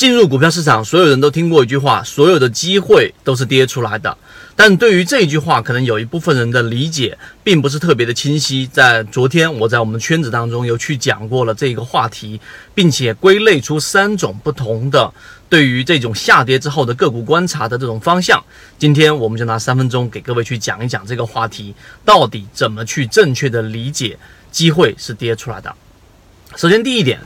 进入股票市场，所有人都听过一句话：所有的机会都是跌出来的。但对于这一句话，可能有一部分人的理解并不是特别的清晰。在昨天，我在我们圈子当中有去讲过了这个话题，并且归类出三种不同的对于这种下跌之后的个股观察的这种方向。今天，我们就拿三分钟给各位去讲一讲这个话题，到底怎么去正确的理解机会是跌出来的。首先，第一点。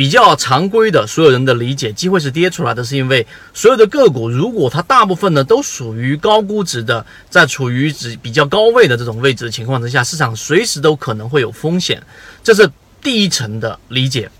比较常规的，所有人的理解，机会是跌出来的，是因为所有的个股，如果它大部分呢都属于高估值的，在处于指比较高位的这种位置的情况之下，市场随时都可能会有风险，这是第一层的理解。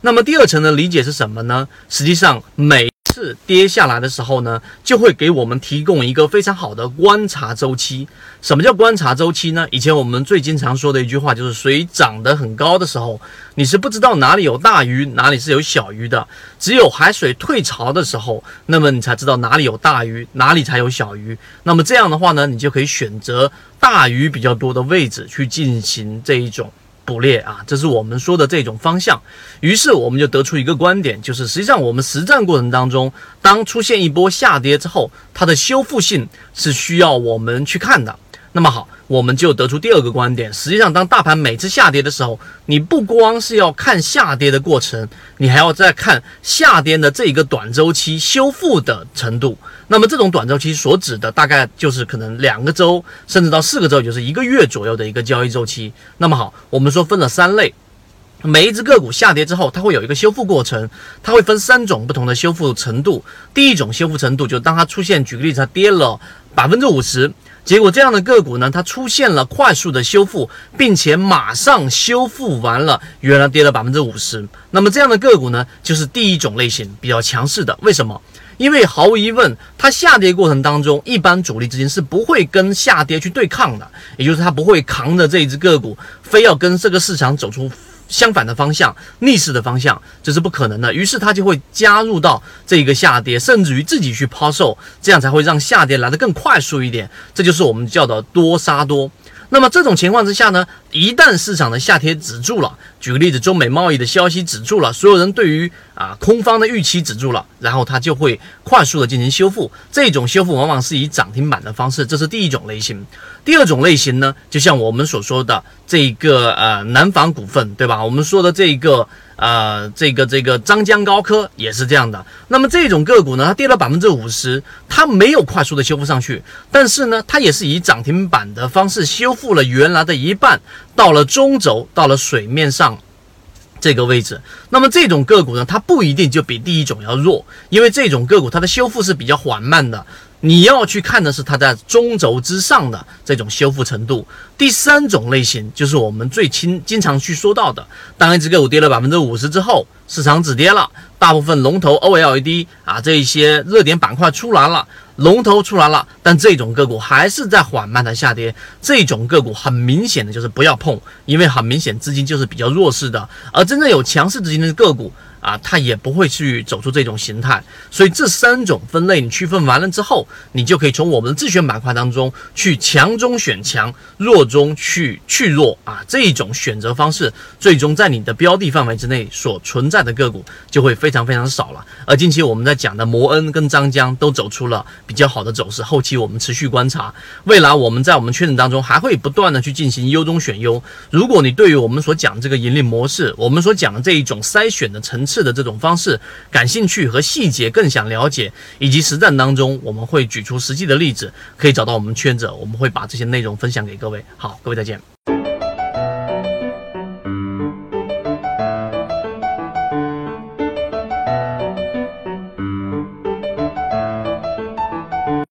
那么第二层的理解是什么呢？实际上每次跌下来的时候呢，就会给我们提供一个非常好的观察周期。什么叫观察周期呢？以前我们最经常说的一句话就是：水涨得很高的时候，你是不知道哪里有大鱼，哪里是有小鱼的；只有海水退潮的时候，那么你才知道哪里有大鱼，哪里才有小鱼。那么这样的话呢，你就可以选择大鱼比较多的位置去进行这一种。捕猎啊，这是我们说的这种方向。于是我们就得出一个观点，就是实际上我们实战过程当中，当出现一波下跌之后，它的修复性是需要我们去看的。那么好。我们就得出第二个观点，实际上，当大盘每次下跌的时候，你不光是要看下跌的过程，你还要再看下跌的这一个短周期修复的程度。那么，这种短周期所指的大概就是可能两个周，甚至到四个周，就是一个月左右的一个交易周期。那么好，我们说分了三类，每一只个股下跌之后，它会有一个修复过程，它会分三种不同的修复程度。第一种修复程度，就当它出现，举个例子，它跌了百分之五十。结果这样的个股呢，它出现了快速的修复，并且马上修复完了，原来跌了百分之五十。那么这样的个股呢，就是第一种类型比较强势的。为什么？因为毫无疑问，它下跌过程当中，一般主力资金是不会跟下跌去对抗的，也就是它不会扛着这一只个股，非要跟这个市场走出。相反的方向，逆势的方向，这是不可能的。于是他就会加入到这个下跌，甚至于自己去抛售，这样才会让下跌来得更快速一点。这就是我们叫的多杀多。那么这种情况之下呢，一旦市场的下跌止住了，举个例子，中美贸易的消息止住了，所有人对于啊空方的预期止住了，然后它就会快速的进行修复。这种修复往往是以涨停板的方式，这是第一种类型。第二种类型呢，就像我们所说的这个呃南纺股份，对吧？我们说的这个。呃，这个这个张江高科也是这样的。那么这种个股呢，它跌了百分之五十，它没有快速的修复上去，但是呢，它也是以涨停板的方式修复了原来的一半，到了中轴，到了水面上这个位置。那么这种个股呢，它不一定就比第一种要弱，因为这种个股它的修复是比较缓慢的。你要去看的是它在中轴之上的这种修复程度。第三种类型就是我们最经经常去说到的，当一只个股跌了百分之五十之后，市场止跌了，大部分龙头 OLED 啊这一些热点板块出来了，龙头出来了，但这种个股还是在缓慢的下跌。这种个股很明显的就是不要碰，因为很明显资金就是比较弱势的，而真正有强势资金的个股。啊，它也不会去走出这种形态，所以这三种分类你区分完了之后，你就可以从我们的自选板块当中去强中选强，弱中去去弱啊，这一种选择方式，最终在你的标的范围之内所存在的个股就会非常非常少了。而近期我们在讲的摩恩跟张江都走出了比较好的走势，后期我们持续观察，未来我们在我们圈子当中还会不断的去进行优中选优。如果你对于我们所讲这个盈利模式，我们所讲的这一种筛选的层，次的这种方式感兴趣和细节更想了解，以及实战当中我们会举出实际的例子，可以找到我们圈子，我们会把这些内容分享给各位。好，各位再见。